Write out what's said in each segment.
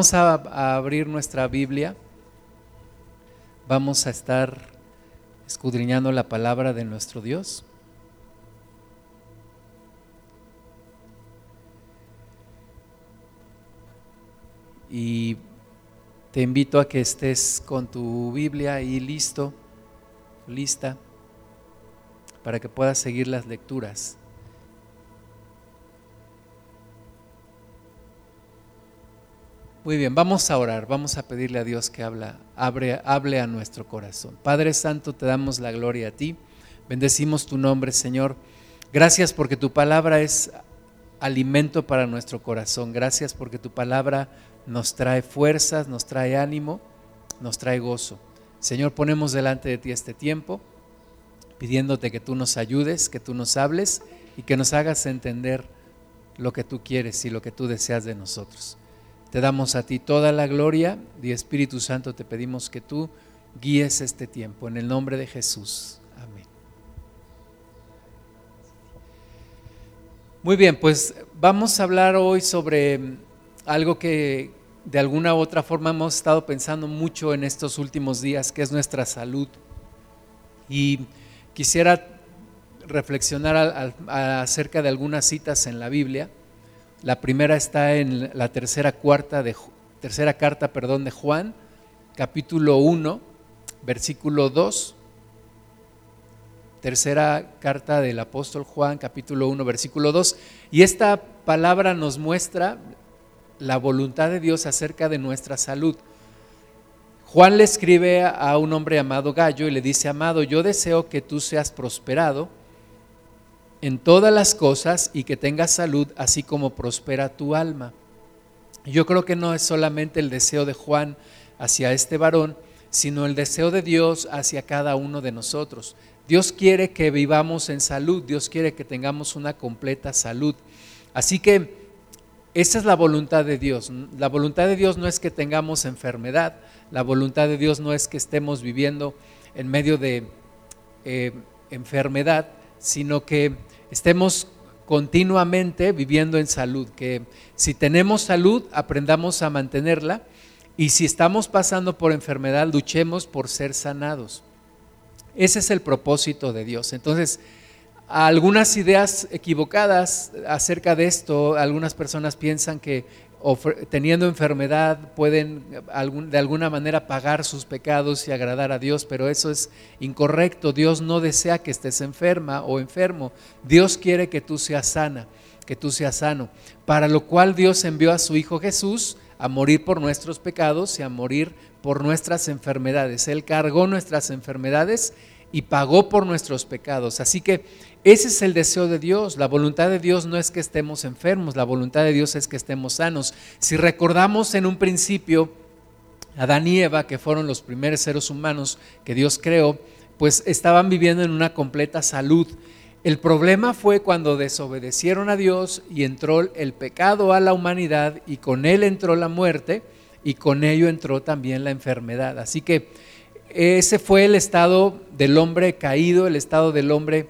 Vamos a, abrir nuestra Biblia. Vamos a estar escudriñando la palabra de nuestro Dios. Y te invito a que estés con tu Biblia ahí listo, lista, para que puedas seguir las lecturas. Muy bien, vamos a orar, vamos a pedirle a Dios que habla, hable a nuestro corazón. Padre Santo, te damos la gloria a ti, bendecimos tu nombre, Señor. Gracias porque tu palabra es alimento para nuestro corazón. Gracias porque tu palabra nos trae fuerzas, nos trae ánimo, nos trae gozo. Señor, ponemos delante de ti este tiempo, pidiéndote que tú nos ayudes, que tú nos hables y que nos hagas entender lo que tú quieres y lo que tú deseas de nosotros. Te damos a ti toda la gloria y Espíritu Santo te pedimos que tú guíes este tiempo en el nombre de Jesús. Amén. Muy bien, pues vamos a hablar hoy sobre algo que de alguna u otra forma hemos estado pensando mucho en estos últimos días, que es nuestra salud. Y quisiera reflexionar acerca de algunas citas en la Biblia la primera está en la tercera, cuarta de, tercera carta perdón, de Juan, capítulo 1, versículo 2. Tercera carta del apóstol Juan, capítulo 1, versículo 2. Y esta palabra nos muestra la voluntad de Dios acerca de nuestra salud. Juan le escribe a un hombre llamado Gallo y le dice, amado, yo deseo que tú seas prosperado en todas las cosas y que tengas salud, así como prospera tu alma. Yo creo que no es solamente el deseo de Juan hacia este varón, sino el deseo de Dios hacia cada uno de nosotros. Dios quiere que vivamos en salud, Dios quiere que tengamos una completa salud. Así que esa es la voluntad de Dios. La voluntad de Dios no es que tengamos enfermedad, la voluntad de Dios no es que estemos viviendo en medio de eh, enfermedad, sino que estemos continuamente viviendo en salud, que si tenemos salud aprendamos a mantenerla y si estamos pasando por enfermedad luchemos por ser sanados. Ese es el propósito de Dios. Entonces, algunas ideas equivocadas acerca de esto, algunas personas piensan que teniendo enfermedad pueden de alguna manera pagar sus pecados y agradar a Dios, pero eso es incorrecto. Dios no desea que estés enferma o enfermo. Dios quiere que tú seas sana, que tú seas sano. Para lo cual Dios envió a su Hijo Jesús a morir por nuestros pecados y a morir por nuestras enfermedades. Él cargó nuestras enfermedades y pagó por nuestros pecados. Así que ese es el deseo de Dios. La voluntad de Dios no es que estemos enfermos, la voluntad de Dios es que estemos sanos. Si recordamos en un principio, Adán y Eva, que fueron los primeros seres humanos que Dios creó, pues estaban viviendo en una completa salud. El problema fue cuando desobedecieron a Dios y entró el pecado a la humanidad y con él entró la muerte y con ello entró también la enfermedad. Así que ese fue el estado del hombre caído, el estado del hombre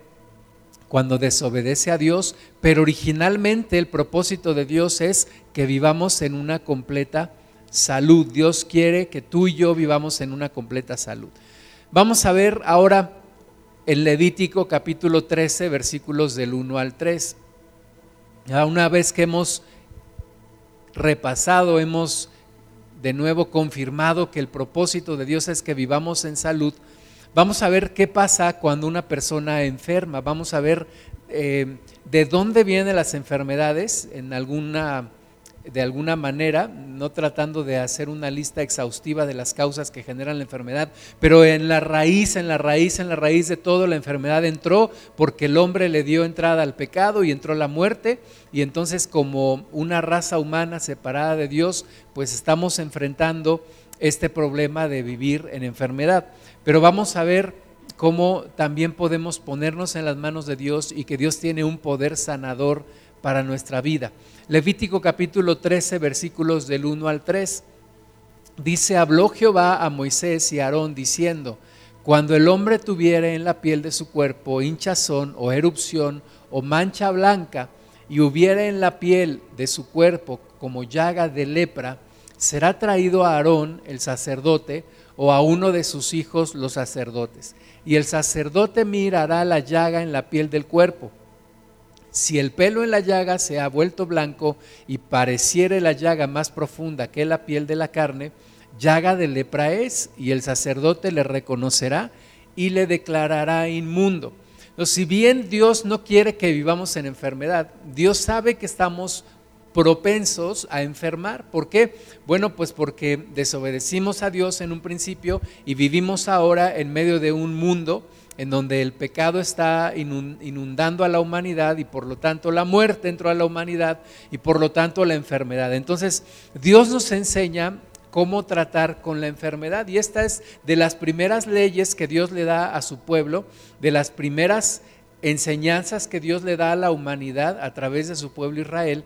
cuando desobedece a Dios, pero originalmente el propósito de Dios es que vivamos en una completa salud. Dios quiere que tú y yo vivamos en una completa salud. Vamos a ver ahora el Levítico capítulo 13, versículos del 1 al 3. Ya una vez que hemos repasado, hemos de nuevo confirmado que el propósito de Dios es que vivamos en salud, Vamos a ver qué pasa cuando una persona enferma, vamos a ver eh, de dónde vienen las enfermedades en alguna, de alguna manera, no tratando de hacer una lista exhaustiva de las causas que generan la enfermedad, pero en la raíz, en la raíz, en la raíz de todo la enfermedad entró porque el hombre le dio entrada al pecado y entró la muerte y entonces como una raza humana separada de Dios, pues estamos enfrentando este problema de vivir en enfermedad. Pero vamos a ver cómo también podemos ponernos en las manos de Dios y que Dios tiene un poder sanador para nuestra vida. Levítico capítulo 13, versículos del 1 al 3. Dice, habló Jehová a Moisés y a Aarón diciendo, cuando el hombre tuviera en la piel de su cuerpo hinchazón o erupción o mancha blanca y hubiera en la piel de su cuerpo como llaga de lepra, será traído a Aarón, el sacerdote, o a uno de sus hijos, los sacerdotes. Y el sacerdote mirará la llaga en la piel del cuerpo. Si el pelo en la llaga se ha vuelto blanco y pareciere la llaga más profunda que la piel de la carne, llaga de lepra es, y el sacerdote le reconocerá y le declarará inmundo. Entonces, si bien Dios no quiere que vivamos en enfermedad, Dios sabe que estamos propensos a enfermar. ¿Por qué? Bueno, pues porque desobedecimos a Dios en un principio y vivimos ahora en medio de un mundo en donde el pecado está inundando a la humanidad y por lo tanto la muerte entró a la humanidad y por lo tanto la enfermedad. Entonces, Dios nos enseña cómo tratar con la enfermedad. Y esta es de las primeras leyes que Dios le da a su pueblo, de las primeras enseñanzas que Dios le da a la humanidad a través de su pueblo Israel.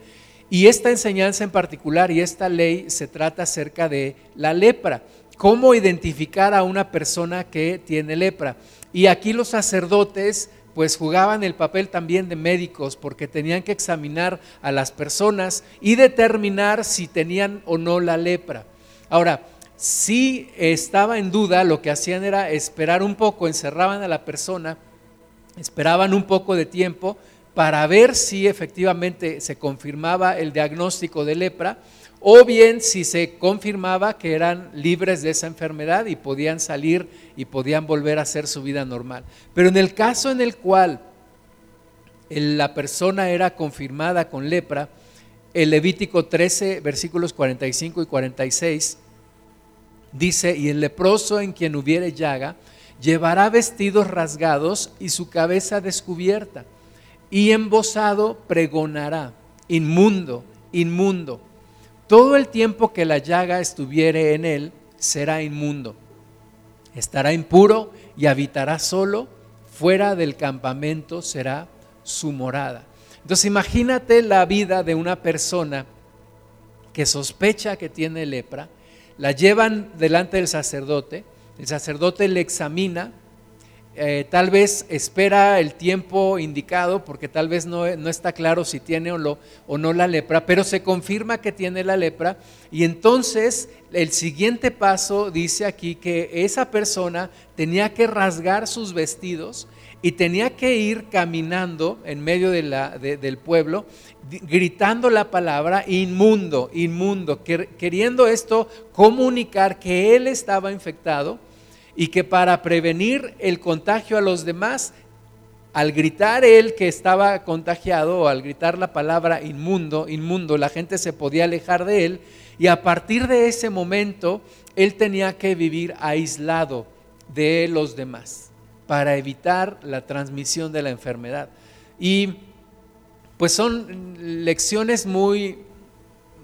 Y esta enseñanza en particular y esta ley se trata acerca de la lepra, cómo identificar a una persona que tiene lepra. Y aquí los sacerdotes pues jugaban el papel también de médicos porque tenían que examinar a las personas y determinar si tenían o no la lepra. Ahora, si estaba en duda, lo que hacían era esperar un poco, encerraban a la persona, esperaban un poco de tiempo para ver si efectivamente se confirmaba el diagnóstico de lepra o bien si se confirmaba que eran libres de esa enfermedad y podían salir y podían volver a hacer su vida normal. Pero en el caso en el cual la persona era confirmada con lepra, el Levítico 13, versículos 45 y 46, Dice, y el leproso en quien hubiere llaga, llevará vestidos rasgados y su cabeza descubierta, y embosado pregonará, inmundo, inmundo. Todo el tiempo que la llaga estuviere en él, será inmundo. Estará impuro y habitará solo, fuera del campamento será su morada. Entonces imagínate la vida de una persona que sospecha que tiene lepra, la llevan delante del sacerdote, el sacerdote le examina, eh, tal vez espera el tiempo indicado porque tal vez no, está claro si tiene o, o no la lepra, pero se confirma que tiene la lepra. Y entonces el siguiente paso dice aquí que esa persona tenía que rasgar sus vestidos y tenía que ir caminando en medio del pueblo, gritando la palabra inmundo, inmundo, queriendo esto comunicar que él estaba infectado y que para prevenir el contagio a los demás, al gritar él que estaba contagiado o al gritar la palabra inmundo, inmundo, la gente se podía alejar de él y a partir de ese momento él tenía que vivir aislado de los demás para evitar la transmisión de la enfermedad. Y pues son lecciones muy,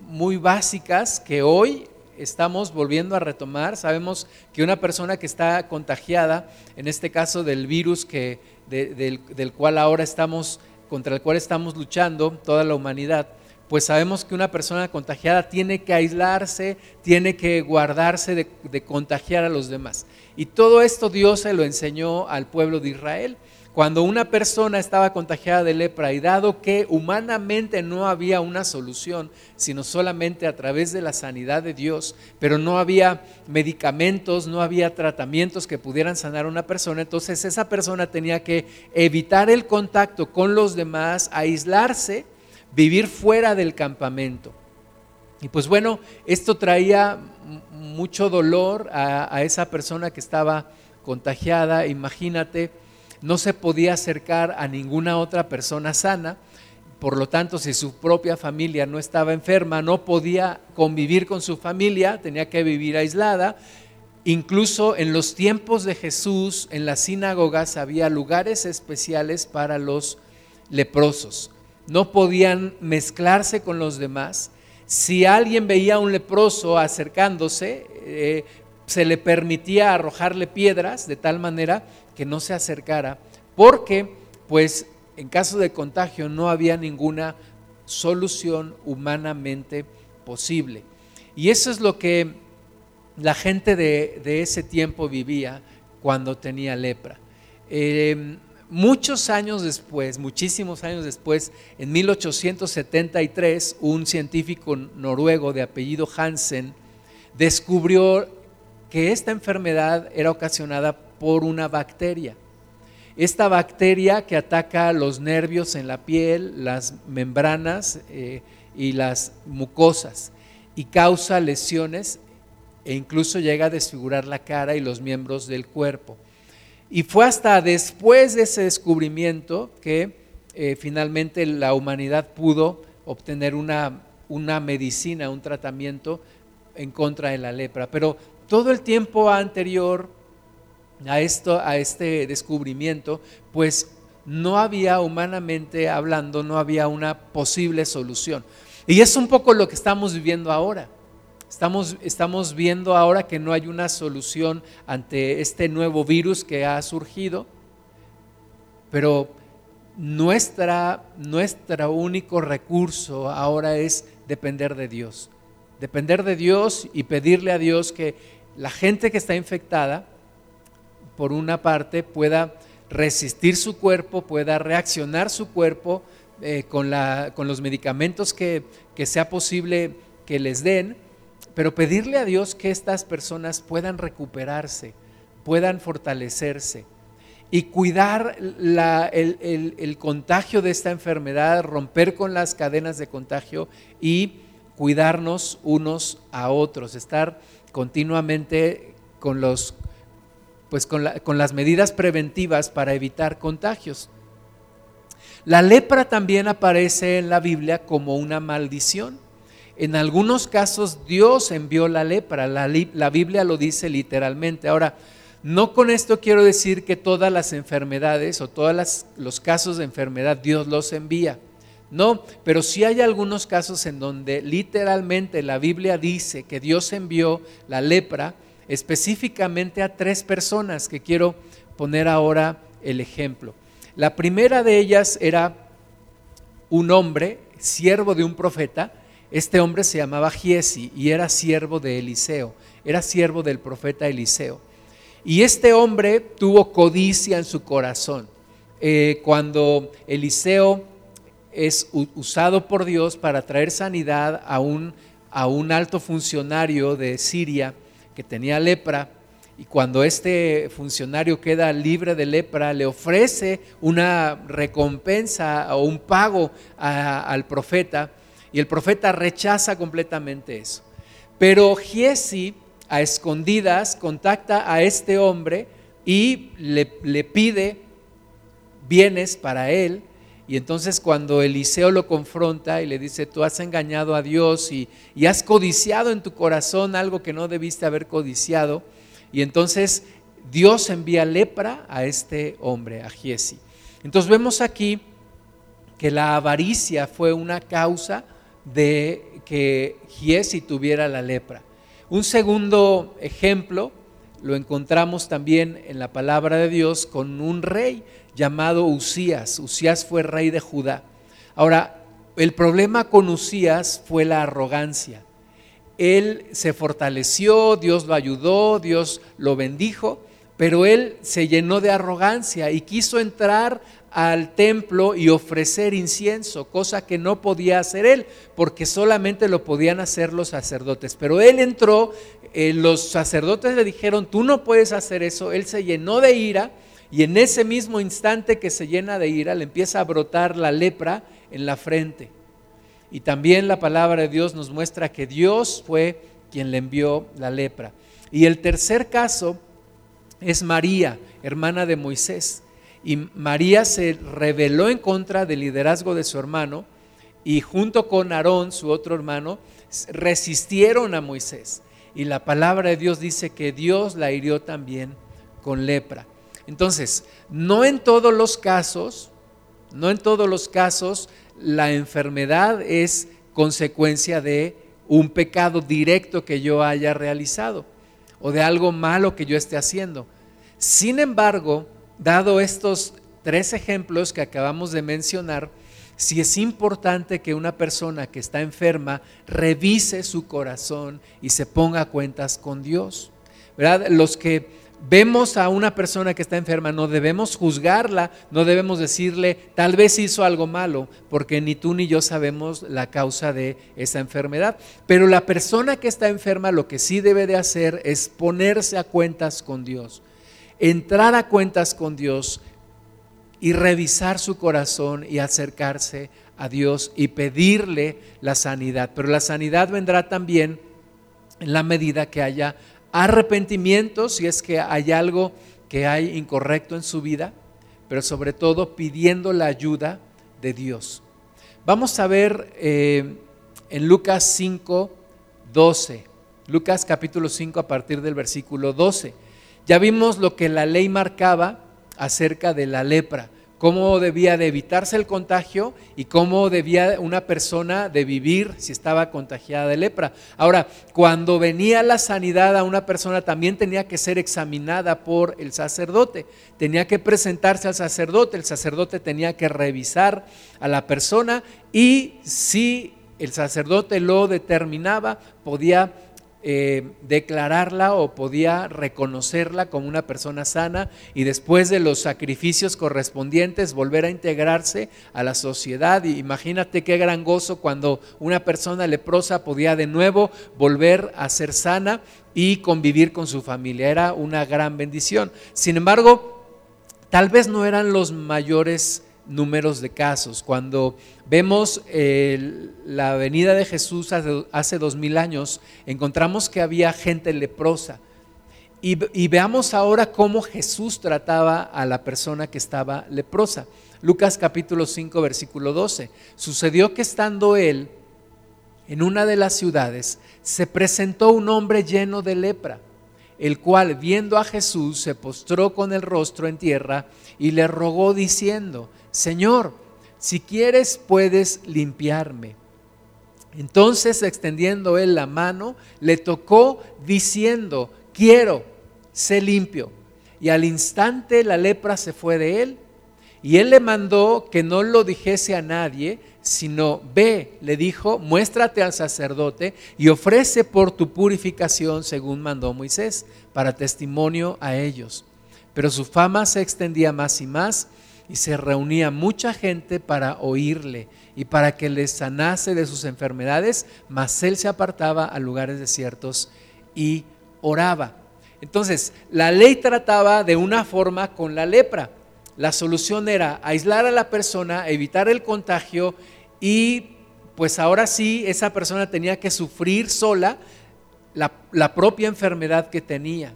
muy básicas que hoy estamos volviendo a retomar. Sabemos que una persona que está contagiada, en este caso del virus que, del, del cual ahora estamos, contra el cual estamos luchando, toda la humanidad, pues sabemos que una persona contagiada tiene que aislarse, tiene que guardarse de, contagiar a los demás. Y todo esto Dios se lo enseñó al pueblo de Israel. Cuando una persona estaba contagiada de lepra y dado que humanamente no había una solución, sino solamente a través de la sanidad de Dios, pero no había medicamentos, no había tratamientos que pudieran sanar a una persona, entonces esa persona tenía que evitar el contacto con los demás, aislarse vivir fuera del campamento. Y pues bueno, esto traía mucho dolor a, esa persona que estaba contagiada, imagínate, no se podía acercar a ninguna otra persona sana, por lo tanto, si su propia familia no estaba enferma, no podía convivir con su familia, tenía que vivir aislada. Incluso en los tiempos de Jesús, en las sinagogas había lugares especiales para los leprosos no podían mezclarse con los demás. Si alguien veía a un leproso acercándose, eh, se le permitía arrojarle piedras de tal manera que no se acercara, porque pues en caso de contagio no había ninguna solución humanamente posible. Y eso es lo que la gente de, ese tiempo vivía cuando tenía lepra. Eh, muchos años después, muchísimos años después, en 1873, un científico noruego de apellido Hansen descubrió que esta enfermedad era ocasionada por una bacteria. Esta bacteria que ataca los nervios en la piel, las membranas eh, y las mucosas y causa lesiones e incluso llega a desfigurar la cara y los miembros del cuerpo. Y fue hasta después de ese descubrimiento que eh, finalmente la humanidad pudo obtener una, una medicina, un tratamiento en contra de la lepra. Pero todo el tiempo anterior a, esto, a este descubrimiento, pues no había humanamente hablando, no había una posible solución. Y es un poco lo que estamos viviendo ahora. Estamos, estamos viendo ahora que no hay una solución ante este nuevo virus que ha surgido, pero nuestra, nuestro único recurso ahora es depender de Dios. Depender de Dios y pedirle a Dios que la gente que está infectada, por una parte, pueda resistir su cuerpo, pueda reaccionar su cuerpo eh, con, la, con, los medicamentos que, que sea posible que les den pero pedirle a Dios que estas personas puedan recuperarse, puedan fortalecerse y cuidar el, contagio de esta enfermedad, romper con las cadenas de contagio y cuidarnos unos a otros, estar continuamente con, los, pues con, las medidas preventivas para evitar contagios. La lepra también aparece en la Biblia como una maldición. En algunos casos Dios envió la lepra, la, Biblia lo dice literalmente. Ahora, no con esto quiero decir que todas las enfermedades o todos los casos de enfermedad Dios los envía. No, pero sí hay algunos casos en donde literalmente la Biblia dice que Dios envió la lepra específicamente a tres personas que quiero poner ahora el ejemplo. La primera de ellas era un hombre, siervo de un profeta, este hombre se llamaba Giesi y era siervo de Eliseo, era siervo del profeta Eliseo. Y este hombre tuvo codicia en su corazón. Eh, cuando Eliseo es usado por Dios para traer sanidad a un, a un alto funcionario de Siria que tenía lepra, y cuando este funcionario queda libre de lepra, le ofrece una recompensa o un pago al profeta, y el profeta rechaza completamente eso. Pero Giesi, a escondidas, contacta a este hombre y le, pide bienes para él. Y entonces cuando Eliseo lo confronta y le dice, tú has engañado a Dios y, has codiciado en tu corazón algo que no debiste haber codiciado, y entonces Dios envía lepra a este hombre, a Giesi. Entonces vemos aquí que la avaricia fue una causa de que Giesi tuviera la lepra. Un segundo ejemplo lo encontramos también en la palabra de Dios con un rey llamado Usías. Usías fue rey de Judá. Ahora, el problema con Usías fue la arrogancia. Él se fortaleció, Dios lo ayudó, Dios lo bendijo, pero él se llenó de arrogancia y quiso entrar al templo y ofrecer incienso, cosa que no podía hacer él, porque solamente lo podían hacer los sacerdotes. Pero él entró, eh, los sacerdotes le dijeron, tú no puedes hacer eso, él se llenó de ira y en ese mismo instante que se llena de ira le empieza a brotar la lepra en la frente. Y también la palabra de Dios nos muestra que Dios fue quien le envió la lepra. Y el tercer caso es María, hermana de Moisés. Y María se rebeló en contra del liderazgo de su hermano y junto con Aarón, su otro hermano, resistieron a Moisés. Y la palabra de Dios dice que Dios la hirió también con lepra. Entonces, no en todos los casos, no en todos los casos la enfermedad es consecuencia de un pecado directo que yo haya realizado o de algo malo que yo esté haciendo. Sin embargo, dado estos tres ejemplos que acabamos de mencionar, si es importante que una persona que está enferma revise su corazón y se ponga cuentas con Dios. ¿verdad? Los que vemos a una persona que está enferma, no debemos juzgarla, no debemos decirle, tal vez hizo algo malo, porque ni tú ni yo sabemos la causa de esa enfermedad. Pero la persona que está enferma lo que sí debe de hacer es ponerse a cuentas con Dios, entrar a cuentas con Dios y revisar su corazón y acercarse a Dios y pedirle la sanidad. Pero la sanidad vendrá también en la medida que haya arrepentimiento si es que hay algo que hay incorrecto en su vida, pero sobre todo pidiendo la ayuda de Dios. Vamos a ver eh, en Lucas 5, 12, Lucas capítulo 5 a partir del versículo 12. Ya vimos lo que la ley marcaba acerca de la lepra cómo debía de evitarse el contagio y cómo debía una persona de vivir si estaba contagiada de lepra. Ahora, cuando venía la sanidad a una persona también tenía que ser examinada por el sacerdote, tenía que presentarse al sacerdote, el sacerdote tenía que revisar a la persona y si el sacerdote lo determinaba, podía eh, declararla o podía reconocerla como una persona sana y después de los sacrificios correspondientes volver a integrarse a la sociedad. Y imagínate qué gran gozo cuando una persona leprosa podía de nuevo volver a ser sana y convivir con su familia. Era una gran bendición. Sin embargo, tal vez no eran los mayores números de casos. Cuando vemos la venida de Jesús hace, dos mil años, encontramos que había gente leprosa. Y, y, veamos ahora cómo Jesús trataba a la persona que estaba leprosa. Lucas capítulo 5, versículo 12. Sucedió que estando él en una de las ciudades, se presentó un hombre lleno de lepra, el cual viendo a Jesús se postró con el rostro en tierra y le rogó diciendo, Señor, si quieres puedes limpiarme. Entonces, extendiendo él la mano, le tocó diciendo, quiero, sé limpio. Y al instante la lepra se fue de él. Y él le mandó que no lo dijese a nadie, sino ve, le dijo, muéstrate al sacerdote y ofrece por tu purificación según mandó Moisés, para testimonio a ellos. Pero su fama se extendía más y más y se reunía mucha gente para oírle y para que les sanase de sus enfermedades, mas él se apartaba a lugares desiertos y oraba. Entonces, la ley trataba de una forma con la lepra. La solución era aislar a la persona, evitar el contagio y pues ahora sí esa persona tenía que sufrir sola la, la propia enfermedad que tenía.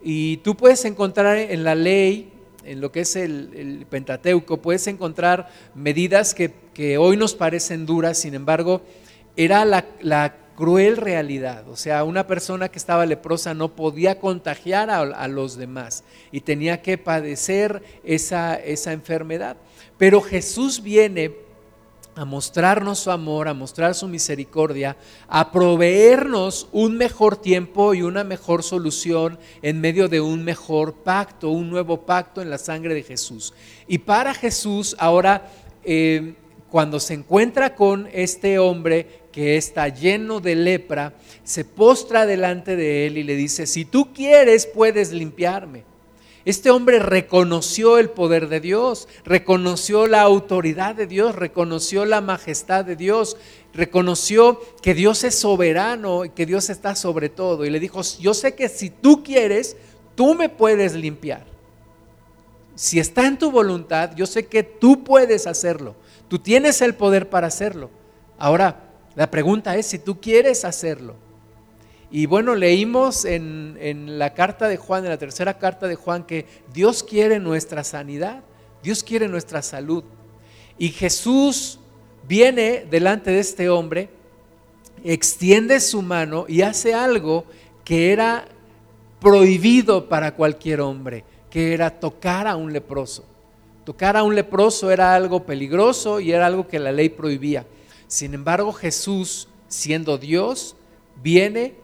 Y tú puedes encontrar en la ley en lo que es el, Pentateuco, puedes encontrar medidas que, hoy nos parecen duras, sin embargo, era la, cruel realidad. O sea, una persona que estaba leprosa no podía contagiar a, los demás y tenía que padecer esa, enfermedad. Pero Jesús viene a mostrarnos su amor, a mostrar su misericordia, a proveernos un mejor tiempo y una mejor solución en medio de un mejor pacto, un nuevo pacto en la sangre de Jesús. Y para Jesús ahora, eh, cuando se encuentra con este hombre que está lleno de lepra, se postra delante de él y le dice, si tú quieres, puedes limpiarme. Este hombre reconoció el poder de Dios, reconoció la autoridad de Dios, reconoció la majestad de Dios, reconoció que Dios es soberano y que Dios está sobre todo. Y le dijo, yo sé que si tú quieres, tú me puedes limpiar. Si está en tu voluntad, yo sé que tú puedes hacerlo. Tú tienes el poder para hacerlo. Ahora, la pregunta es si tú quieres hacerlo. Y bueno, leímos en, la carta de Juan, en la tercera carta de Juan, que Dios quiere nuestra sanidad, Dios quiere nuestra salud. Y Jesús viene delante de este hombre, extiende su mano y hace algo que era prohibido para cualquier hombre, que era tocar a un leproso. Tocar a un leproso era algo peligroso y era algo que la ley prohibía. Sin embargo, Jesús, siendo Dios, viene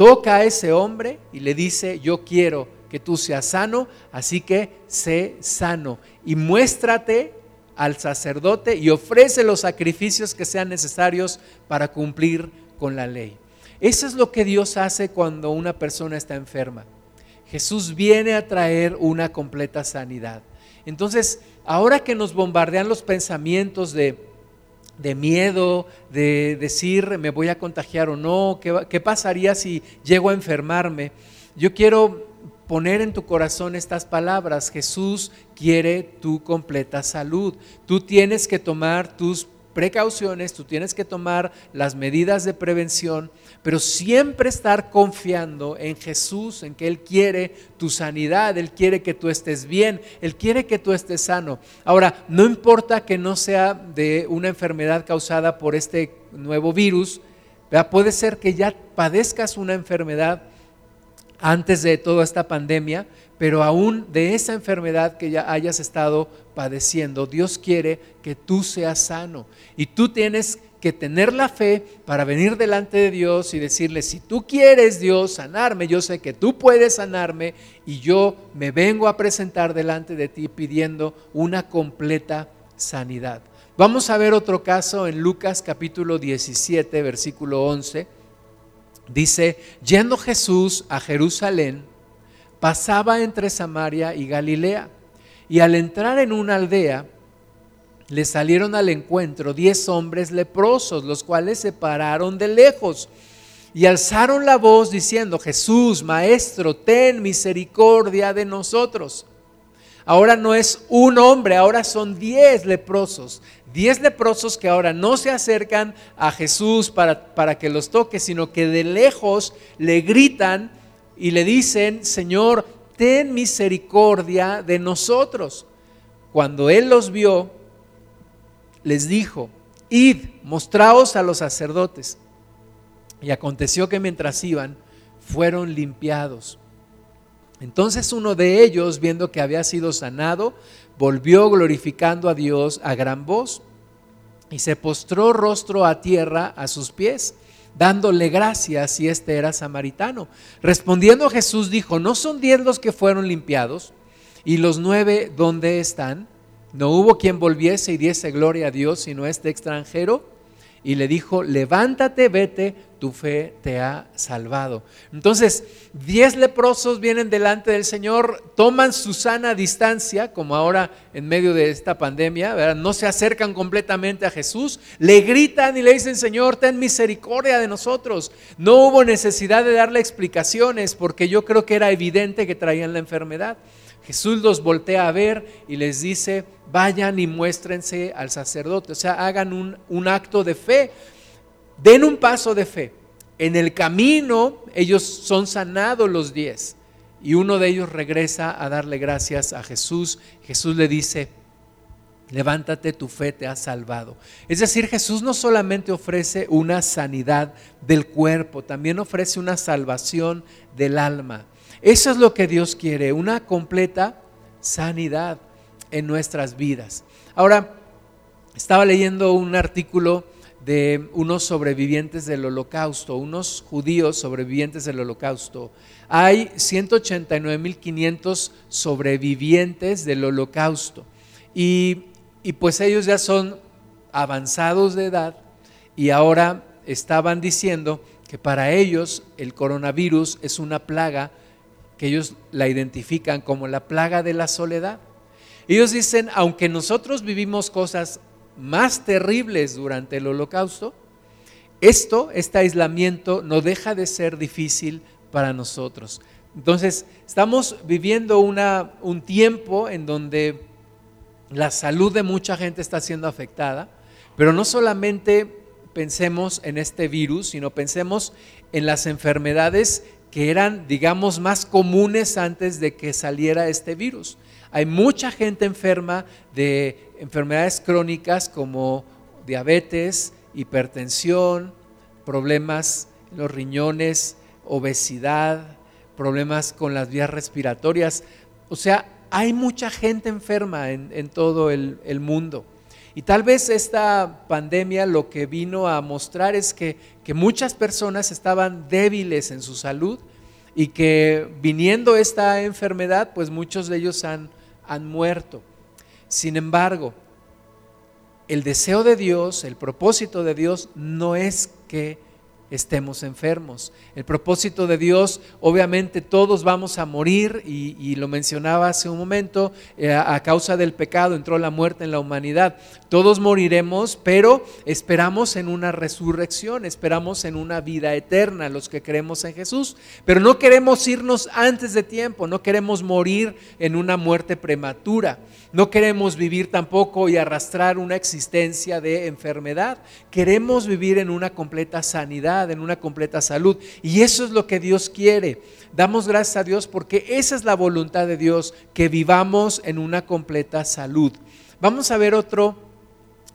toca a ese hombre y le dice, yo quiero que tú seas sano, así que sé sano y muéstrate al sacerdote y ofrece los sacrificios que sean necesarios para cumplir con la ley. Eso es lo que Dios hace cuando una persona está enferma. Jesús viene a traer una completa sanidad. Entonces, ahora que nos bombardean los pensamientos de, miedo, de decir me voy a contagiar o no, ¿qué, ¿qué pasaría si llego a enfermarme? Yo quiero poner en tu corazón estas palabras. Jesús quiere tu completa salud. Tú tienes que tomar tus precauciones, tú tienes que tomar las medidas de prevención, pero siempre estar confiando en Jesús, en que Él quiere tu sanidad, Él quiere que tú estés bien, Él quiere que tú estés sano. Ahora, no importa que no sea de una enfermedad causada por este nuevo virus, puede ser que ya padezcas una enfermedad antes de toda esta pandemia, pero aún de esa enfermedad que ya hayas estado padeciendo, Dios quiere que tú seas sano. Y tú tienes que tener la fe para venir delante de Dios y decirle, si tú quieres Dios sanarme, yo sé que tú puedes sanarme y yo me vengo a presentar delante de ti pidiendo una completa sanidad. Vamos a ver otro caso en Lucas capítulo 17, versículo 11. Dice, yendo Jesús a Jerusalén, pasaba entre Samaria y Galilea, y al entrar en una aldea, le salieron al encuentro diez hombres leprosos, los cuales se pararon de lejos y alzaron la voz diciendo, Jesús, Maestro, ten misericordia de nosotros. Ahora no es un hombre, ahora son diez leprosos. Diez leprosos que ahora no se acercan a Jesús para, para que los toque, sino que de lejos le gritan y le dicen, Señor, ten misericordia de nosotros. Cuando Él los vio, les dijo, id, mostraos a los sacerdotes. Y aconteció que mientras iban, fueron limpiados. Entonces uno de ellos, viendo que había sido sanado, volvió glorificando a Dios a gran voz y se postró rostro a tierra a sus pies dándole gracias si este era samaritano. Respondiendo Jesús dijo, ¿no son diez los que fueron limpiados? ¿Y los nueve dónde están? No hubo quien volviese y diese gloria a Dios sino este extranjero y le dijo, levántate, vete, tu fe te ha salvado. Entonces, diez leprosos vienen delante del Señor, toman su sana distancia, como ahora en medio de esta pandemia, no se acercan completamente a Jesús, le gritan y le dicen, Señor, ten misericordia de nosotros. No hubo necesidad de darle explicaciones porque yo creo que era evidente que traían la enfermedad. Jesús los voltea a ver y les dice, vayan y muéstrense al sacerdote, o sea, hagan un, un acto de fe, den un paso de fe. En el camino ellos son sanados los diez y uno de ellos regresa a darle gracias a Jesús. Jesús le dice, levántate, tu fe te ha salvado. Es decir, Jesús no solamente ofrece una sanidad del cuerpo, también ofrece una salvación del alma. Eso es lo que Dios quiere, una completa sanidad en nuestras vidas. Ahora, estaba leyendo un artículo de unos sobrevivientes del holocausto, unos judíos sobrevivientes del holocausto. Hay 189.500 sobrevivientes del holocausto y, y pues ellos ya son avanzados de edad y ahora estaban diciendo que para ellos el coronavirus es una plaga que ellos la identifican como la plaga de la soledad. Ellos dicen, aunque nosotros vivimos cosas más terribles durante el holocausto, esto, este aislamiento, no deja de ser difícil para nosotros. Entonces, estamos viviendo una, un tiempo en donde la salud de mucha gente está siendo afectada, pero no solamente pensemos en este virus, sino pensemos en las enfermedades que eran, digamos, más comunes antes de que saliera este virus. Hay mucha gente enferma de enfermedades crónicas como diabetes, hipertensión, problemas en los riñones, obesidad, problemas con las vías respiratorias. O sea, hay mucha gente enferma en, todo el, el mundo. Y tal vez esta pandemia lo que vino a mostrar es que, que muchas personas estaban débiles en su salud y que viniendo esta enfermedad, pues muchos de ellos han, han muerto. Sin embargo, el deseo de Dios, el propósito de Dios no es que estemos enfermos. El propósito de Dios, obviamente todos vamos a morir y, lo mencionaba hace un momento, eh, a causa del pecado entró la muerte en la humanidad. Todos moriremos, pero esperamos en una resurrección, esperamos en una vida eterna, los que creemos en Jesús. Pero no queremos irnos antes de tiempo, no queremos morir en una muerte prematura, no queremos vivir tampoco y arrastrar una existencia de enfermedad, queremos vivir en una completa sanidad en una completa salud. Y eso es lo que Dios quiere. Damos gracias a Dios porque esa es la voluntad de Dios, que vivamos en una completa salud. Vamos a ver otro,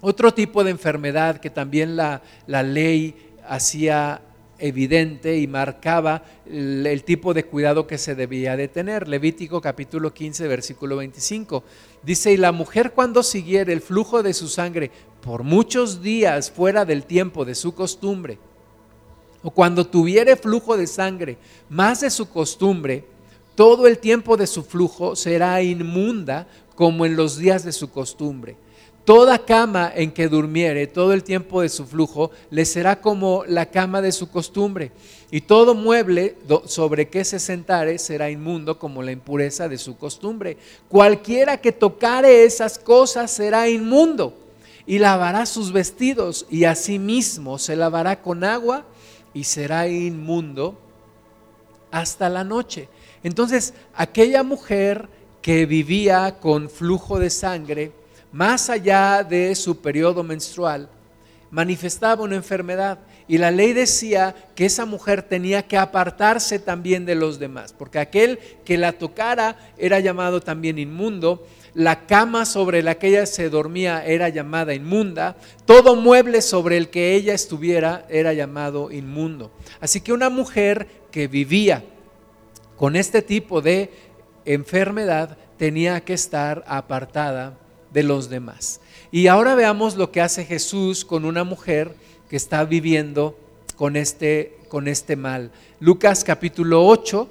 otro tipo de enfermedad que también la, la ley hacía evidente y marcaba el, tipo de cuidado que se debía de tener. Levítico capítulo 15, versículo 25. Dice, y la mujer cuando siguiera el flujo de su sangre por muchos días fuera del tiempo de su costumbre, o cuando tuviere flujo de sangre más de su costumbre, todo el tiempo de su flujo será inmunda como en los días de su costumbre. Toda cama en que durmiere todo el tiempo de su flujo le será como la cama de su costumbre, y todo mueble sobre que se sentare será inmundo como la impureza de su costumbre. Cualquiera que tocare esas cosas será inmundo, y lavará sus vestidos, y asimismo se lavará con agua y será inmundo hasta la noche. Entonces, aquella mujer que vivía con flujo de sangre, más allá de su periodo menstrual, manifestaba una enfermedad y la ley decía que esa mujer tenía que apartarse también de los demás, porque aquel que la tocara era llamado también inmundo la cama sobre la que ella se dormía era llamada inmunda, todo mueble sobre el que ella estuviera era llamado inmundo. Así que una mujer que vivía con este tipo de enfermedad tenía que estar apartada de los demás. Y ahora veamos lo que hace Jesús con una mujer que está viviendo con este, con este mal. Lucas capítulo 8,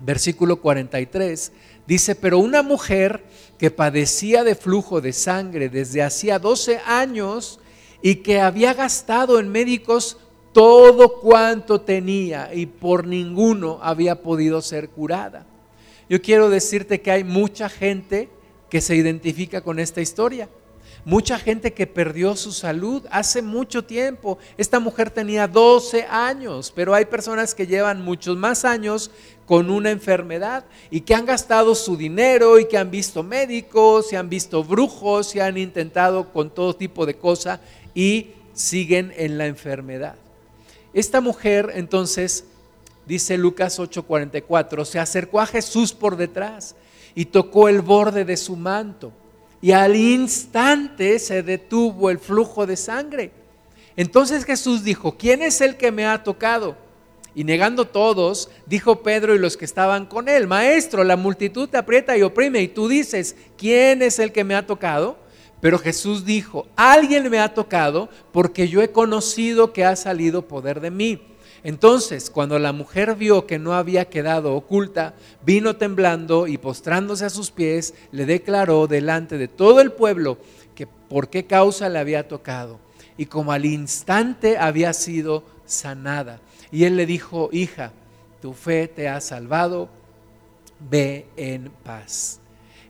versículo 43 Dice, pero una mujer que padecía de flujo de sangre desde hacía 12 años y que había gastado en médicos todo cuanto tenía y por ninguno había podido ser curada. Yo quiero decirte que hay mucha gente que se identifica con esta historia. Mucha gente que perdió su salud hace mucho tiempo. Esta mujer tenía 12 años, pero hay personas que llevan muchos más años con una enfermedad y que han gastado su dinero y que han visto médicos, se han visto brujos, se han intentado con todo tipo de cosas y siguen en la enfermedad. Esta mujer entonces, dice Lucas 8:44, se acercó a Jesús por detrás y tocó el borde de su manto y al instante se detuvo el flujo de sangre. Entonces Jesús dijo, ¿quién es el que me ha tocado? Y negando todos, dijo Pedro y los que estaban con él, Maestro, la multitud te aprieta y oprime y tú dices, ¿quién es el que me ha tocado? Pero Jesús dijo, alguien me ha tocado porque yo he conocido que ha salido poder de mí. Entonces, cuando la mujer vio que no había quedado oculta, vino temblando y postrándose a sus pies, le declaró delante de todo el pueblo que por qué causa le había tocado. Y como al instante había sido sanada. Y él le dijo, hija, tu fe te ha salvado, ve en paz.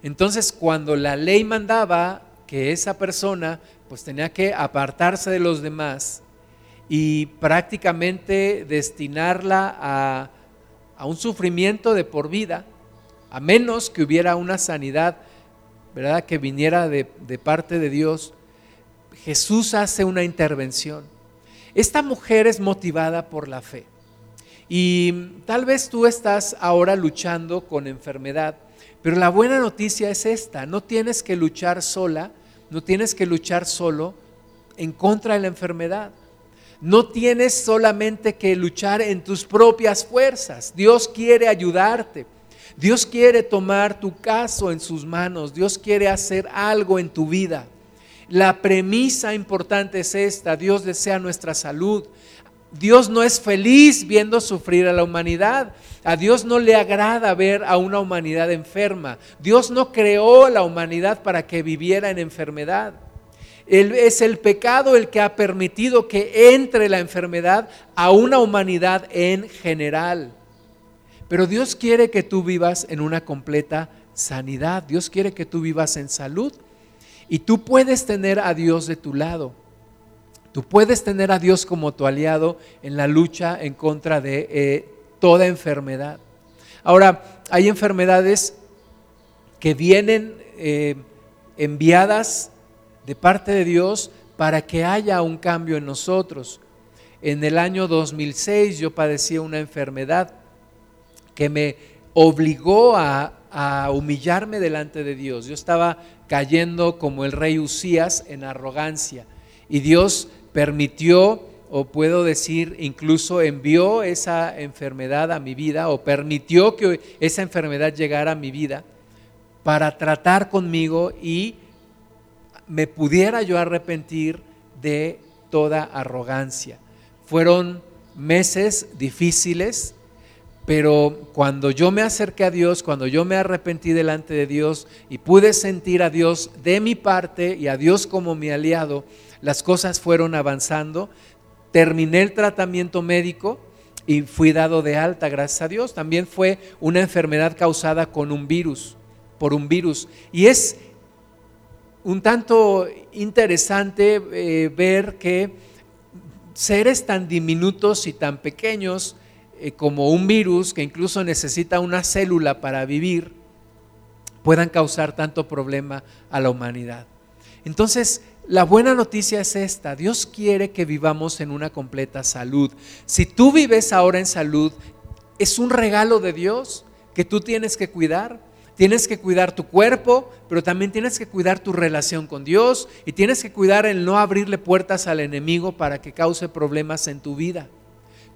Entonces, cuando la ley mandaba que esa persona pues tenía que apartarse de los demás, y prácticamente destinarla a, un sufrimiento de por vida, a menos que hubiera una sanidad, ¿verdad?, que viniera de, de parte de Dios. Jesús hace una intervención. Esta mujer es motivada por la fe. Y tal vez tú estás ahora luchando con enfermedad, pero la buena noticia es esta, no tienes que luchar sola, no tienes que luchar solo en contra de la enfermedad. No tienes solamente que luchar en tus propias fuerzas. Dios quiere ayudarte. Dios quiere tomar tu caso en sus manos. Dios quiere hacer algo en tu vida. La premisa importante es esta. Dios desea nuestra salud. Dios no es feliz viendo sufrir a la humanidad. A Dios no le agrada ver a una humanidad enferma. Dios no creó la humanidad para que viviera en enfermedad. Es el pecado el que ha permitido que entre la enfermedad a una humanidad en general. Pero Dios quiere que tú vivas en una completa sanidad. Dios quiere que tú vivas en salud. Y tú puedes tener a Dios de tu lado. Tú puedes tener a Dios como tu aliado en la lucha en contra de eh, toda enfermedad. Ahora, hay enfermedades que vienen eh, enviadas de parte de Dios para que haya un cambio en nosotros. En el año 2006 yo padecía una enfermedad que me obligó a, humillarme delante de Dios. Yo estaba cayendo como el rey Usías en arrogancia y Dios permitió o puedo decir incluso envió esa enfermedad a mi vida o permitió que esa enfermedad llegara a mi vida para tratar conmigo y me pudiera yo arrepentir de toda arrogancia. Fueron meses difíciles, pero cuando yo me acerqué a Dios, cuando yo me arrepentí delante de Dios y pude sentir a Dios de mi parte y a Dios como mi aliado, las cosas fueron avanzando. Terminé el tratamiento médico y fui dado de alta, gracias a Dios. También fue una enfermedad causada con un virus, por un virus. Y es un tanto interesante eh, ver que seres tan diminutos y tan pequeños eh, como un virus que incluso necesita una célula para vivir, puedan causar tanto problema a la humanidad. Entonces, la buena noticia es esta, Dios quiere que vivamos en una completa salud. Si tú vives ahora en salud, es un regalo de Dios que tú tienes que cuidar. Tienes que cuidar tu cuerpo, pero también tienes que cuidar tu relación con Dios y tienes que cuidar el no abrirle puertas al enemigo para que cause problemas en tu vida.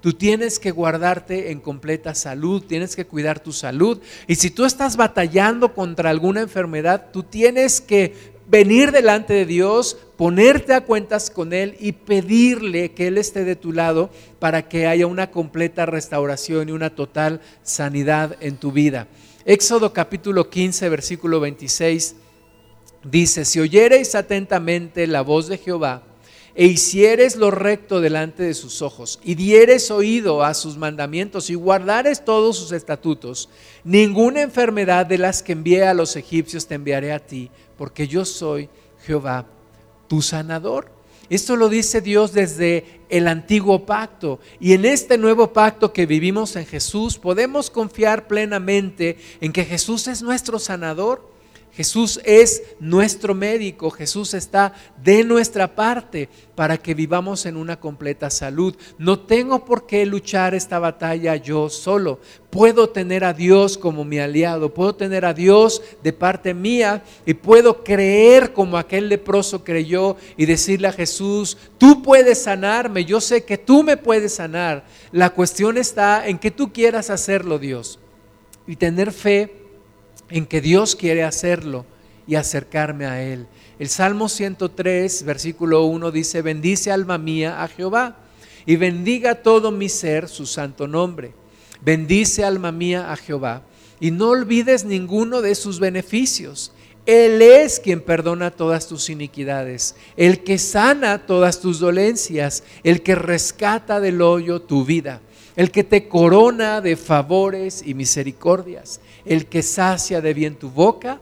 Tú tienes que guardarte en completa salud, tienes que cuidar tu salud. Y si tú estás batallando contra alguna enfermedad, tú tienes que venir delante de Dios, ponerte a cuentas con Él y pedirle que Él esté de tu lado para que haya una completa restauración y una total sanidad en tu vida. Éxodo capítulo 15, versículo 26 dice, si oyereis atentamente la voz de Jehová, e hicieres lo recto delante de sus ojos, y dieres oído a sus mandamientos, y guardares todos sus estatutos, ninguna enfermedad de las que envié a los egipcios te enviaré a ti, porque yo soy Jehová, tu sanador. Esto lo dice Dios desde el antiguo pacto. Y en este nuevo pacto que vivimos en Jesús, podemos confiar plenamente en que Jesús es nuestro sanador. Jesús es nuestro médico, Jesús está de nuestra parte para que vivamos en una completa salud. No tengo por qué luchar esta batalla yo solo. Puedo tener a Dios como mi aliado, puedo tener a Dios de parte mía y puedo creer como aquel leproso creyó y decirle a Jesús, tú puedes sanarme, yo sé que tú me puedes sanar. La cuestión está en que tú quieras hacerlo, Dios, y tener fe en que Dios quiere hacerlo y acercarme a Él. El Salmo 103, versículo 1 dice, bendice alma mía a Jehová y bendiga todo mi ser su santo nombre. Bendice alma mía a Jehová y no olvides ninguno de sus beneficios. Él es quien perdona todas tus iniquidades, el que sana todas tus dolencias, el que rescata del hoyo tu vida, el que te corona de favores y misericordias, el que sacia de bien tu boca,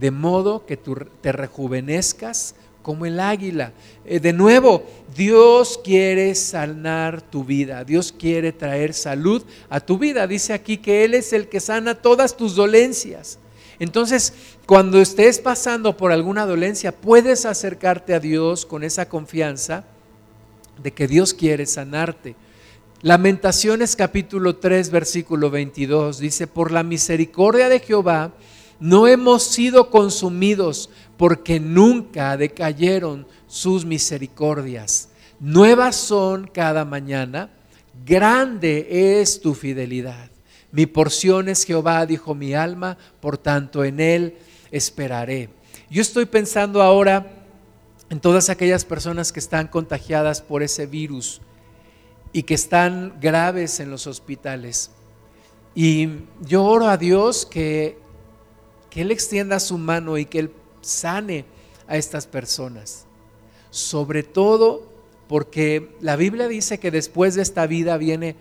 de modo que tú te rejuvenezcas como el águila. Eh, de nuevo, Dios quiere sanar tu vida, Dios quiere traer salud a tu vida. Dice aquí que Él es el que sana todas tus dolencias. Entonces, cuando estés pasando por alguna dolencia, puedes acercarte a Dios con esa confianza de que Dios quiere sanarte. Lamentaciones capítulo 3 versículo 22 dice, por la misericordia de Jehová no hemos sido consumidos porque nunca decayeron sus misericordias. Nuevas son cada mañana, grande es tu fidelidad. Mi porción es Jehová, dijo mi alma, por tanto en él esperaré. Yo estoy pensando ahora en todas aquellas personas que están contagiadas por ese virus y que están graves en los hospitales. Y yo oro a Dios que, que Él extienda su mano y que Él sane a estas personas. sobre todo porque la Biblia dice que después de esta vida viene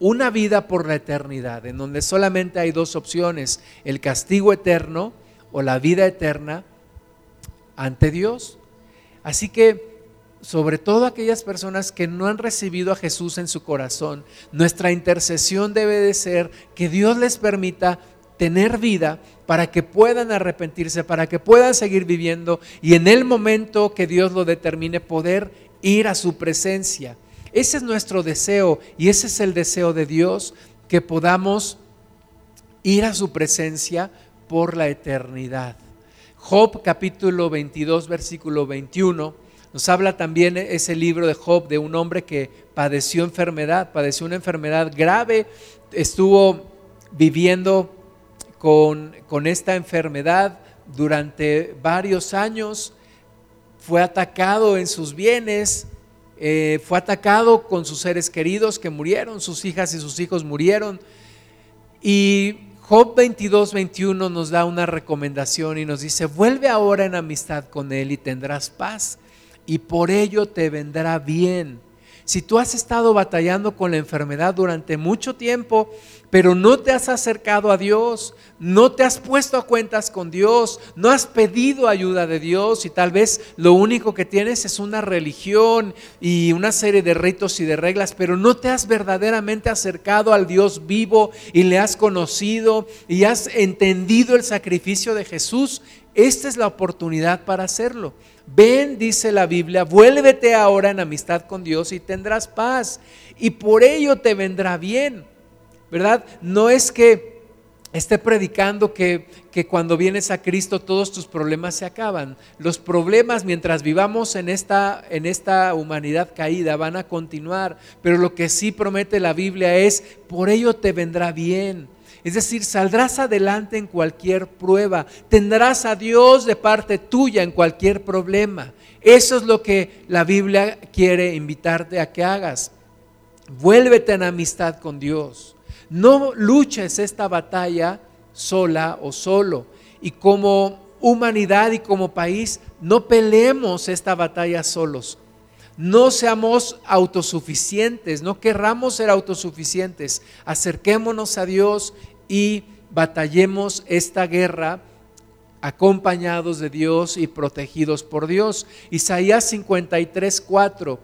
una vida por la eternidad, en donde solamente hay dos opciones, el castigo eterno o la vida eterna ante Dios. Así que, sobre todo aquellas personas que no han recibido a Jesús en su corazón, nuestra intercesión debe de ser que Dios les permita tener vida para que puedan arrepentirse, para que puedan seguir viviendo y en el momento que Dios lo determine poder ir a su presencia. Ese es nuestro deseo y ese es el deseo de Dios, que podamos ir a su presencia por la eternidad. Job capítulo 22, versículo 21, nos habla también ese libro de Job de un hombre que padeció enfermedad, padeció una enfermedad grave, estuvo viviendo con, con esta enfermedad durante varios años, fue atacado en sus bienes, eh, fue atacado con sus seres queridos que murieron, sus hijas y sus hijos murieron. Y Job 22, 21 nos da una recomendación y nos dice, vuelve ahora en amistad con Él y tendrás paz, y por ello te vendrá bien. Si tú has estado batallando con la enfermedad durante mucho tiempo, pero no te has acercado a Dios, no te has puesto a cuentas con Dios, no has pedido ayuda de Dios y tal vez lo único que tienes es una religión y una serie de ritos y de reglas, pero no te has verdaderamente acercado al Dios vivo y le has conocido y has entendido el sacrificio de Jesús, esta es la oportunidad para hacerlo. Ven, dice la Biblia, vuélvete ahora en amistad con Dios y tendrás paz. Y por ello te vendrá bien. ¿Verdad? No es que esté predicando que, que, cuando vienes a Cristo todos tus problemas se acaban. Los problemas mientras vivamos en esta, en esta humanidad caída van a continuar. Pero lo que sí promete la Biblia es, por ello te vendrá bien. Es decir, saldrás adelante en cualquier prueba, tendrás a Dios de parte tuya en cualquier problema. Eso es lo que la Biblia quiere invitarte a que hagas. Vuélvete en amistad con Dios. No luches esta batalla sola o solo. Y como humanidad y como país, no peleemos esta batalla solos. No seamos autosuficientes, no querramos ser autosuficientes. Acerquémonos a Dios y batallemos esta guerra acompañados de Dios y protegidos por Dios. Isaías 53, 4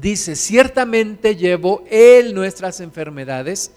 dice, ciertamente llevó Él nuestras enfermedades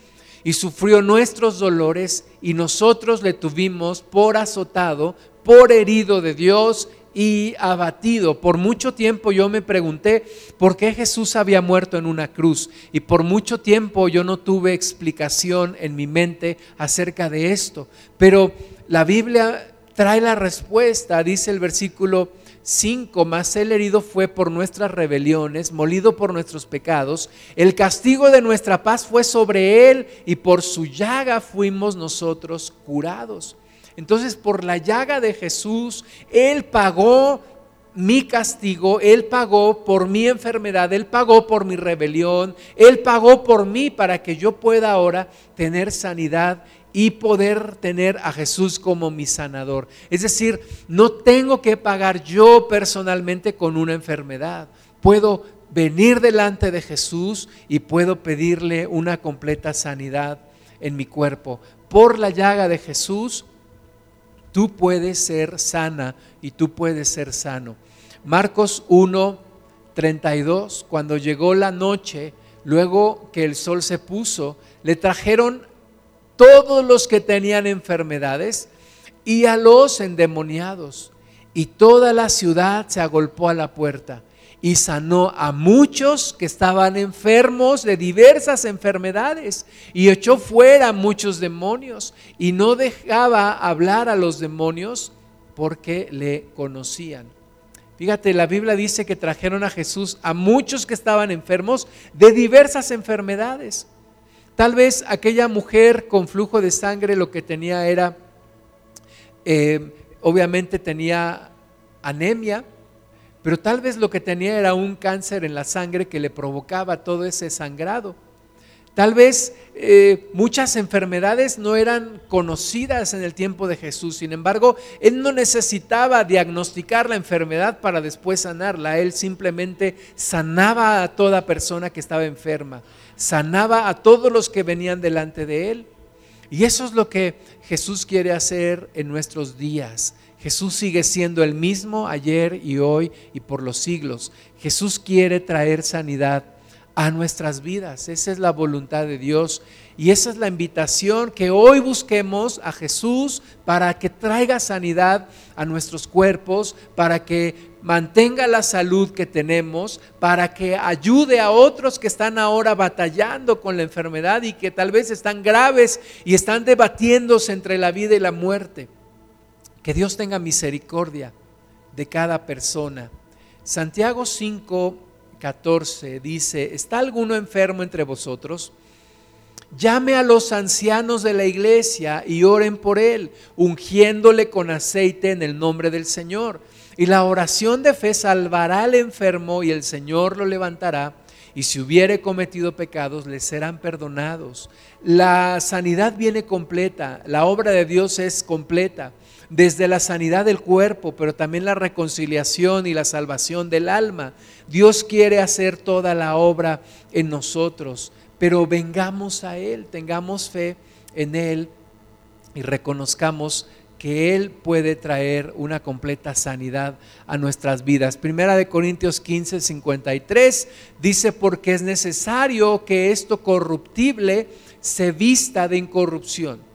y sufrió nuestros dolores y nosotros le tuvimos por azotado, por herido de Dios y abatido. Por mucho tiempo yo me pregunté por qué Jesús había muerto en una cruz y por mucho tiempo yo no tuve explicación en mi mente acerca de esto. Pero la Biblia trae la respuesta, dice el versículo 5, más el herido fue por nuestras rebeliones, molido por nuestros pecados, el castigo de nuestra paz fue sobre él y por su llaga fuimos nosotros curados. Entonces, por la llaga de Jesús, Él pagó mi castigo, Él pagó por mi enfermedad, Él pagó por mi rebelión, Él pagó por mí para que yo pueda ahora tener sanidad y poder tener a Jesús como mi sanador. Es decir, no tengo que pagar yo personalmente con una enfermedad. Puedo venir delante de Jesús y puedo pedirle una completa sanidad en mi cuerpo. Por la llaga de Jesús Tú puedes ser sana y tú puedes ser sano. Marcos 1, 32, cuando llegó la noche, luego que el sol se puso, le trajeron todos los que tenían enfermedades y a los endemoniados. Y toda la ciudad se agolpó a la puerta y sanó a muchos que estaban enfermos de diversas enfermedades y echó fuera muchos demonios y no dejaba hablar a los demonios porque le conocían. Fíjate, la Biblia dice que trajeron a Jesús a muchos que estaban enfermos de diversas enfermedades. Tal vez aquella mujer con flujo de sangre lo que tenía era, eh, obviamente tenía anemia, pero tal vez lo que tenía era un cáncer en la sangre que le provocaba todo ese sangrado. Tal vez eh, muchas enfermedades no eran conocidas en el tiempo de Jesús. Sin embargo, Él no necesitaba diagnosticar la enfermedad para después sanarla. Él simplemente sanaba a toda persona que estaba enferma. Sanaba a todos los que venían delante de Él. Y eso es lo que Jesús quiere hacer en nuestros días. Jesús sigue siendo el mismo ayer y hoy y por los siglos. Jesús quiere traer sanidad a nuestras vidas. Esa es la voluntad de Dios. Y esa es la invitación que hoy busquemos a Jesús para que traiga sanidad a nuestros cuerpos, para que mantenga la salud que tenemos, para que ayude a otros que están ahora batallando con la enfermedad y que tal vez están graves y están debatiéndose entre la vida y la muerte. Que Dios tenga misericordia de cada persona. Santiago 5, 14 dice, ¿está alguno enfermo entre vosotros? Llame a los ancianos de la iglesia y oren por él, ungiéndole con aceite en el nombre del Señor. Y la oración de fe salvará al enfermo y el Señor lo levantará. Y si hubiere cometido pecados, le serán perdonados. La sanidad viene completa, la obra de Dios es completa desde la sanidad del cuerpo, pero también la reconciliación y la salvación del alma. Dios quiere hacer toda la obra en nosotros, pero vengamos a Él, tengamos fe en Él y reconozcamos que Él puede traer una completa sanidad a nuestras vidas. Primera de Corintios 15, 53 dice, porque es necesario que esto corruptible se vista de incorrupción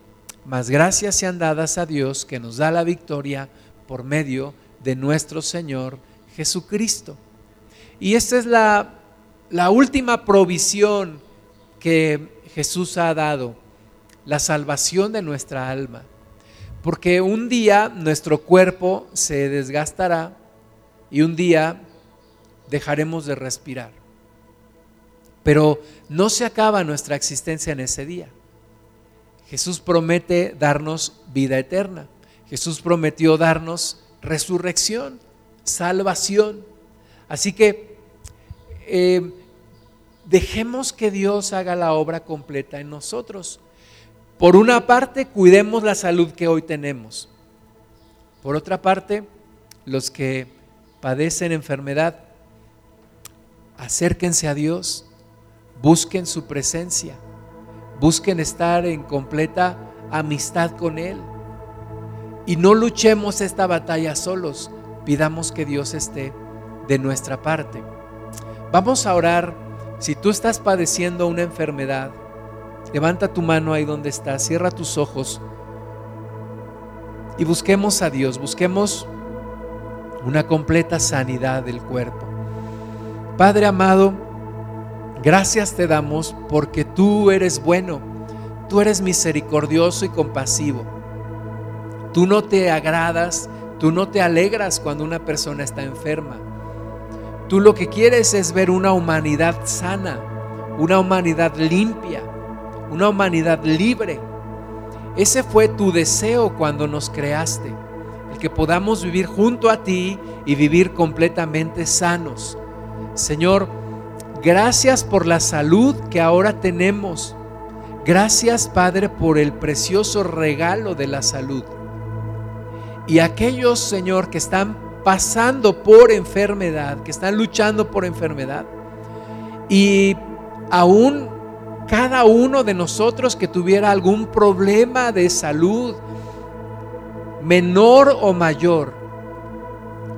mas gracias sean dadas a Dios que nos da la victoria por medio de nuestro Señor Jesucristo. Y esta es la, la última provisión que Jesús ha dado, la salvación de nuestra alma. Porque un día nuestro cuerpo se desgastará y un día dejaremos de respirar. Pero no se acaba nuestra existencia en ese día. Jesús promete darnos vida eterna. Jesús prometió darnos resurrección, salvación. Así que eh, dejemos que Dios haga la obra completa en nosotros. Por una parte, cuidemos la salud que hoy tenemos. Por otra parte, los que padecen enfermedad, acérquense a Dios, busquen su presencia Busquen estar en completa amistad con Él. Y no luchemos esta batalla solos. Pidamos que Dios esté de nuestra parte. Vamos a orar. Si tú estás padeciendo una enfermedad, levanta tu mano ahí donde estás, cierra tus ojos y busquemos a Dios, busquemos una completa sanidad del cuerpo. Padre amado, Gracias te damos porque tú eres bueno, tú eres misericordioso y compasivo. Tú no te agradas, tú no te alegras cuando una persona está enferma. Tú lo que quieres es ver una humanidad sana, una humanidad limpia, una humanidad libre. Ese fue tu deseo cuando nos creaste, el que podamos vivir junto a ti y vivir completamente sanos. Señor, Gracias por la salud que ahora tenemos. Gracias, Padre, por el precioso regalo de la salud. Y aquellos, Señor, que están pasando por enfermedad, que están luchando por enfermedad, y aún cada uno de nosotros que tuviera algún problema de salud, menor o mayor,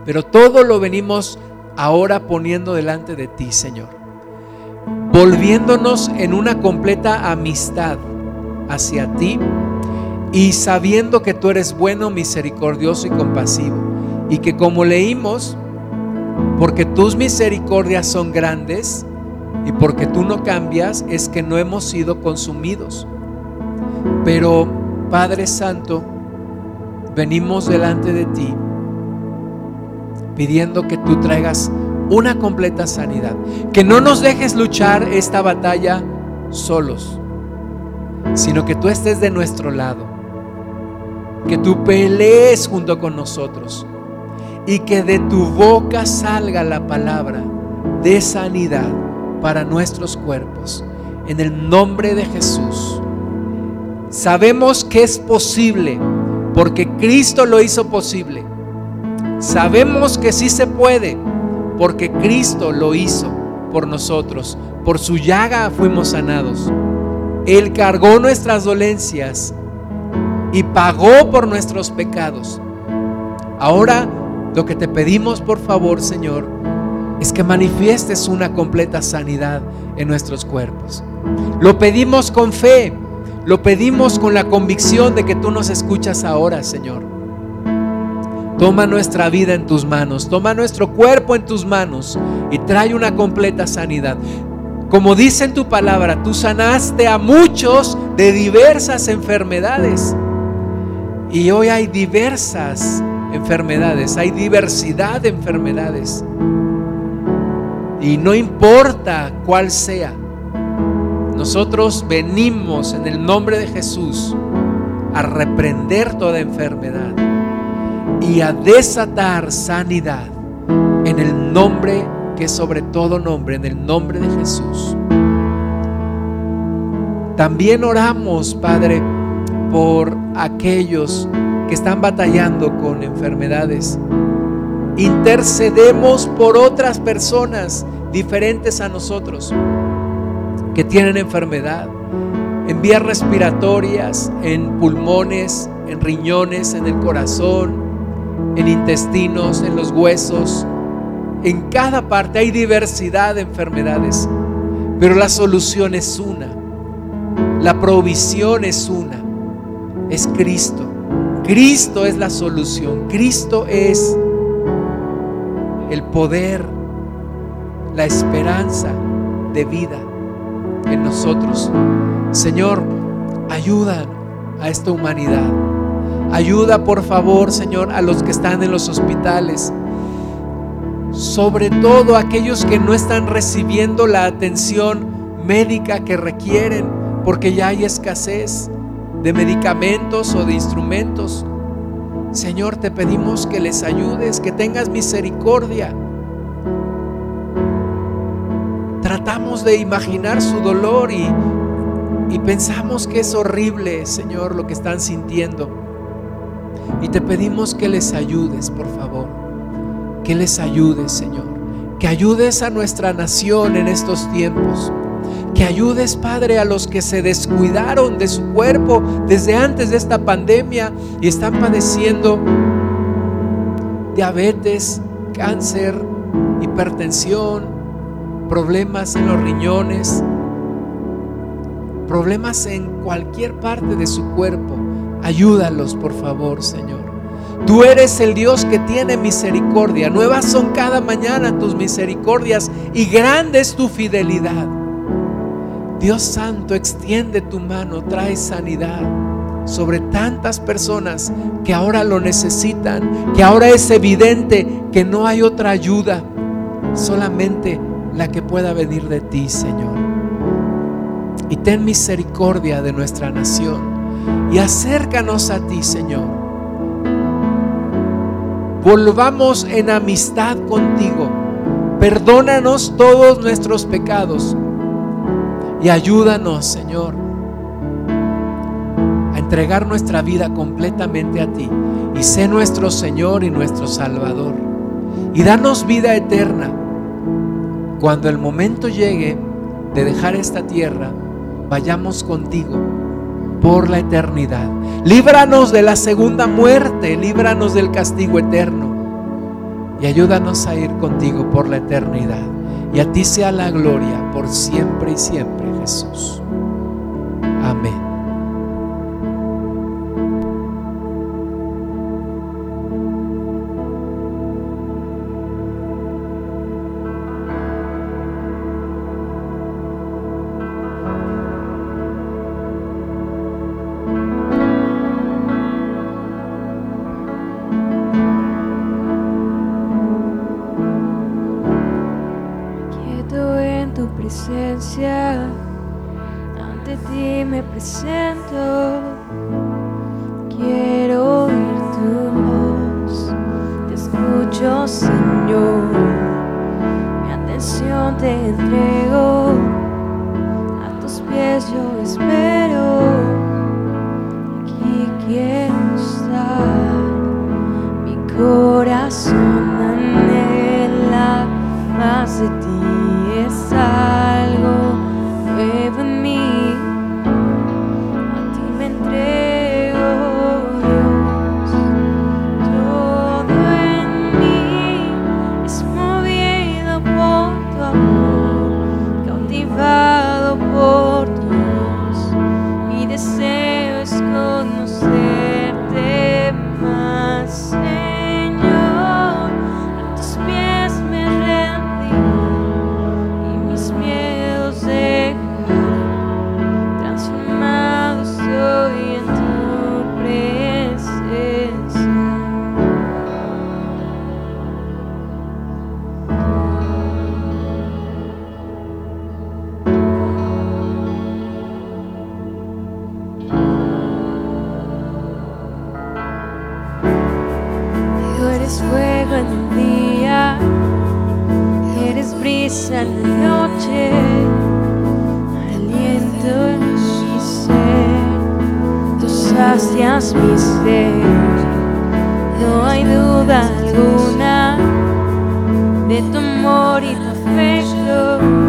pero todo lo venimos ahora poniendo delante de ti, Señor volviéndonos en una completa amistad hacia ti y sabiendo que tú eres bueno, misericordioso y compasivo. Y que como leímos, porque tus misericordias son grandes y porque tú no cambias, es que no hemos sido consumidos. Pero Padre Santo, venimos delante de ti pidiendo que tú traigas una completa sanidad, que no nos dejes luchar esta batalla solos, sino que tú estés de nuestro lado, que tú pelees junto con nosotros y que de tu boca salga la palabra de sanidad para nuestros cuerpos. En el nombre de Jesús. Sabemos que es posible porque Cristo lo hizo posible. Sabemos que sí se puede porque Cristo lo hizo por nosotros. Por su llaga fuimos sanados. Él cargó nuestras dolencias y pagó por nuestros pecados. Ahora lo que te pedimos, por favor, Señor, es que manifiestes una completa sanidad en nuestros cuerpos. Lo pedimos con fe, lo pedimos con la convicción de que tú nos escuchas ahora, Señor. Toma nuestra vida en tus manos, toma nuestro cuerpo en tus manos y trae una completa sanidad. Como dice en tu palabra, tú sanaste a muchos de diversas enfermedades. Y hoy hay diversas enfermedades, hay diversidad de enfermedades. Y no importa cuál sea, nosotros venimos en el nombre de Jesús a reprender toda enfermedad y a desatar sanidad en el nombre que sobre todo nombre, en el nombre de Jesús. También oramos, Padre, por aquellos que están batallando con enfermedades. Intercedemos por otras personas diferentes a nosotros que tienen enfermedad en vías respiratorias, en pulmones, en riñones, en el corazón, en intestinos, en los huesos. En cada parte hay diversidad de enfermedades, pero la solución es una. La provisión es una. Es Cristo. Cristo es la solución. Cristo es el poder, la esperanza de vida en nosotros. Señor, ayuda a esta humanidad. Ayuda, por favor, Señor, a los que están en los hospitales. Sobre todo aquellos que no están recibiendo la atención médica que requieren, porque ya hay escasez de medicamentos o de instrumentos. Señor, te pedimos que les ayudes, que tengas misericordia. Tratamos de imaginar su dolor y, y pensamos que es horrible, Señor, lo que están sintiendo. Y te pedimos que les ayudes, por favor. Que les ayudes, Señor. Que ayudes a nuestra nación en estos tiempos. Que ayudes, Padre, a los que se descuidaron de su cuerpo desde antes de esta pandemia y están padeciendo diabetes, cáncer, hipertensión, problemas en los riñones, problemas en cualquier parte de su cuerpo. Ayúdalos, por favor, Señor. Tú eres el Dios que tiene misericordia. Nuevas son cada mañana tus misericordias y grande es tu fidelidad. Dios Santo, extiende tu mano, trae sanidad sobre tantas personas que ahora lo necesitan, que ahora es evidente que no hay otra ayuda, solamente la que pueda venir de ti, Señor. Y ten misericordia de nuestra nación y acércanos a ti, Señor. Volvamos en amistad contigo. Perdónanos todos nuestros pecados y ayúdanos, Señor, a entregar nuestra vida completamente a ti y sé nuestro Señor y nuestro Salvador. Y danos vida eterna. Cuando el momento llegue de dejar esta tierra, vayamos contigo por la eternidad. Líbranos de la segunda muerte, líbranos del castigo eterno y ayúdanos a ir contigo por la eternidad. Y a ti sea la gloria por siempre y siempre, Jesús. Amén. ante ti me presento. Quiero oír tu voz, te escucho Señor, mi atención te entrego. duda alguna de tu amor y tu afecto.